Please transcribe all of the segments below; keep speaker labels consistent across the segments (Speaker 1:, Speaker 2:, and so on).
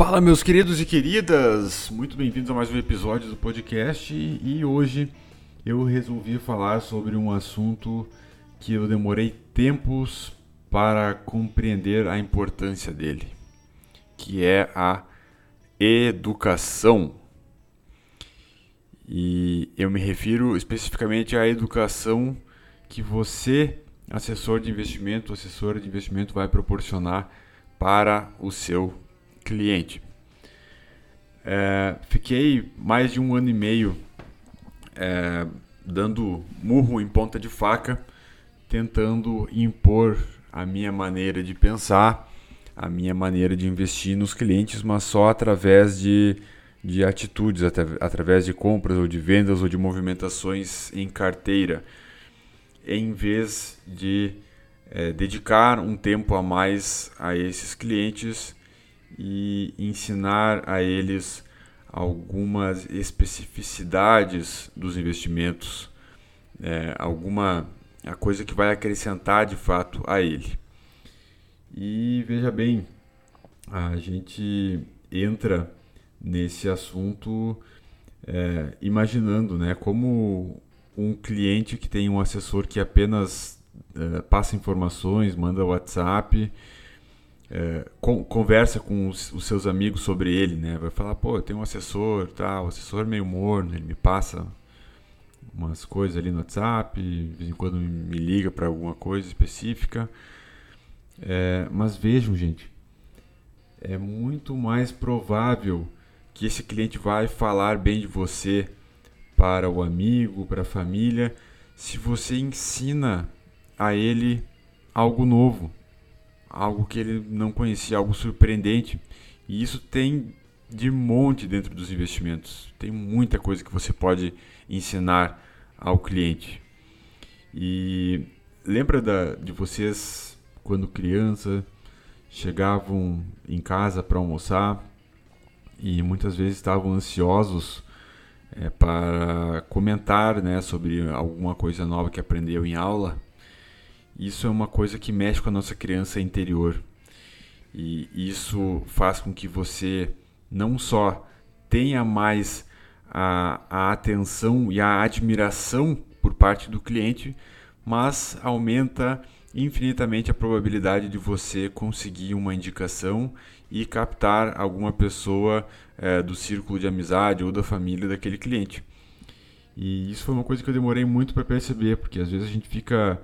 Speaker 1: Fala, meus queridos e queridas! Muito bem-vindos a mais um episódio do podcast e hoje eu resolvi falar sobre um assunto que eu demorei tempos para compreender a importância dele, que é a educação. E eu me refiro especificamente à educação que você, assessor de investimento, assessora de investimento, vai proporcionar para o seu cliente. É, fiquei mais de um ano e meio é, dando murro em ponta de faca, tentando impor a minha maneira de pensar, a minha maneira de investir nos clientes, mas só através de, de atitudes, através de compras ou de vendas ou de movimentações em carteira, em vez de é, dedicar um tempo a mais a esses clientes e ensinar a eles algumas especificidades dos investimentos, é, alguma a coisa que vai acrescentar de fato a ele. E veja bem, a gente entra nesse assunto é, imaginando né, como um cliente que tem um assessor que apenas é, passa informações, manda WhatsApp é, com, conversa com os, os, seus amigos sobre ele, né? Vai falar, pô, eu tenho um assessor, tá? O assessor é meio morno, ele me passa umas coisas ali no WhatsApp, de vez em quando me liga para alguma coisa específica. É, mas vejam, gente, é muito mais provável que esse cliente vai falar bem de você para o amigo, para a família, se você ensina a ele algo novo, algo que ele não conhecia, algo surpreendente. E isso tem de monte dentro dos investimentos. Tem muita coisa que você pode ensinar ao cliente. E lembra da, de vocês quando criança chegavam em casa para almoçar e muitas vezes estavam ansiosos é, para comentar né, sobre alguma coisa nova que aprendeu em aula isso é uma coisa que mexe com a nossa criança interior. E isso faz com que você não só tenha mais a, a atenção e a admiração por parte do cliente, mas aumenta infinitamente a probabilidade de você conseguir uma indicação e captar alguma pessoa é, do círculo de amizade ou da família daquele cliente. E isso foi uma coisa que eu demorei muito para perceber, porque às vezes a gente fica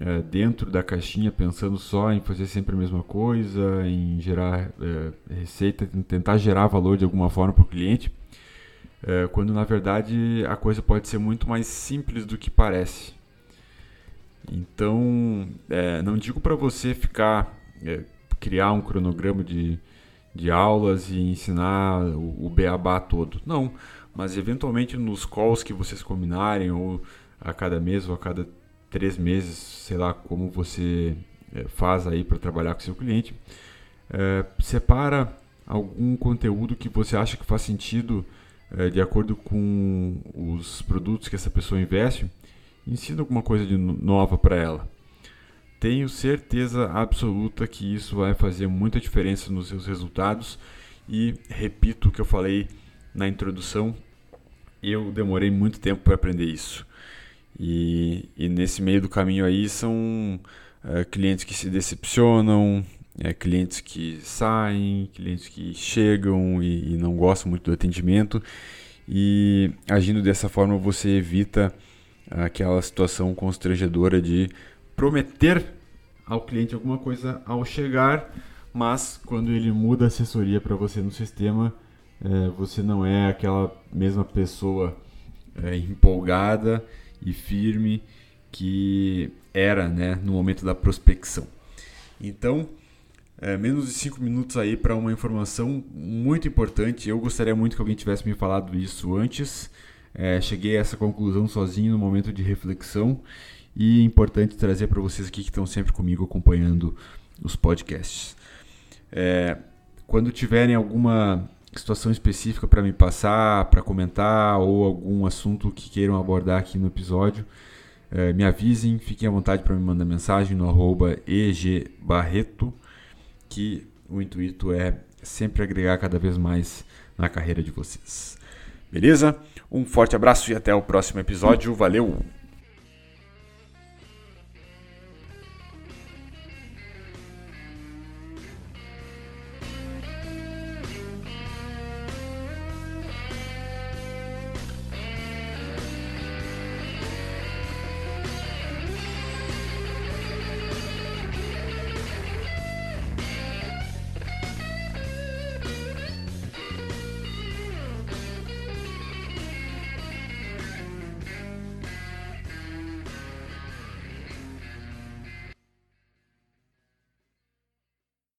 Speaker 1: é, dentro da caixinha pensando só em fazer sempre a mesma coisa, em gerar é, receita, tentar gerar valor de alguma forma para o cliente, é, quando na verdade a coisa pode ser muito mais simples do que parece. Então, não digo para você ficar, criar um cronograma de, de aulas e ensinar o, o beabá todo. Não, mas eventualmente nos calls que vocês combinarem, ou a cada mês ou a cada três meses, sei lá como você é, faz aí para trabalhar com seu cliente, é, separa algum conteúdo que você acha que faz sentido é, de acordo com os produtos que essa pessoa investe, ensina alguma coisa de nova para ela. Tenho certeza absoluta que isso vai fazer muita diferença nos seus resultados e repito o que eu falei na introdução, eu demorei muito tempo para aprender isso. E, e nesse meio do caminho aí são é, clientes que se decepcionam, é, clientes que saem, clientes que chegam e, e, não gostam muito do atendimento. E agindo dessa forma você evita aquela situação constrangedora de prometer ao cliente alguma coisa ao chegar, mas quando ele muda a assessoria para você no sistema, é, você não é aquela mesma pessoa empolgada e firme que era né, no momento da prospecção. Então, é, menos de 5 minutos aí para uma informação muito importante. Eu gostaria muito que alguém tivesse me falado isso antes. É, cheguei a essa conclusão sozinho no momento de reflexão e é importante trazer para vocês aqui que estão sempre comigo acompanhando os podcasts. É, quando tiverem alguma situação específica para me passar, para comentar ou algum assunto que queiram abordar aqui no episódio, é, me avisem, fiquem à vontade para me mandar mensagem no egbarreto, que o intuito é sempre agregar cada vez mais na carreira de vocês. Beleza? Um forte abraço e até o próximo episódio. Valeu!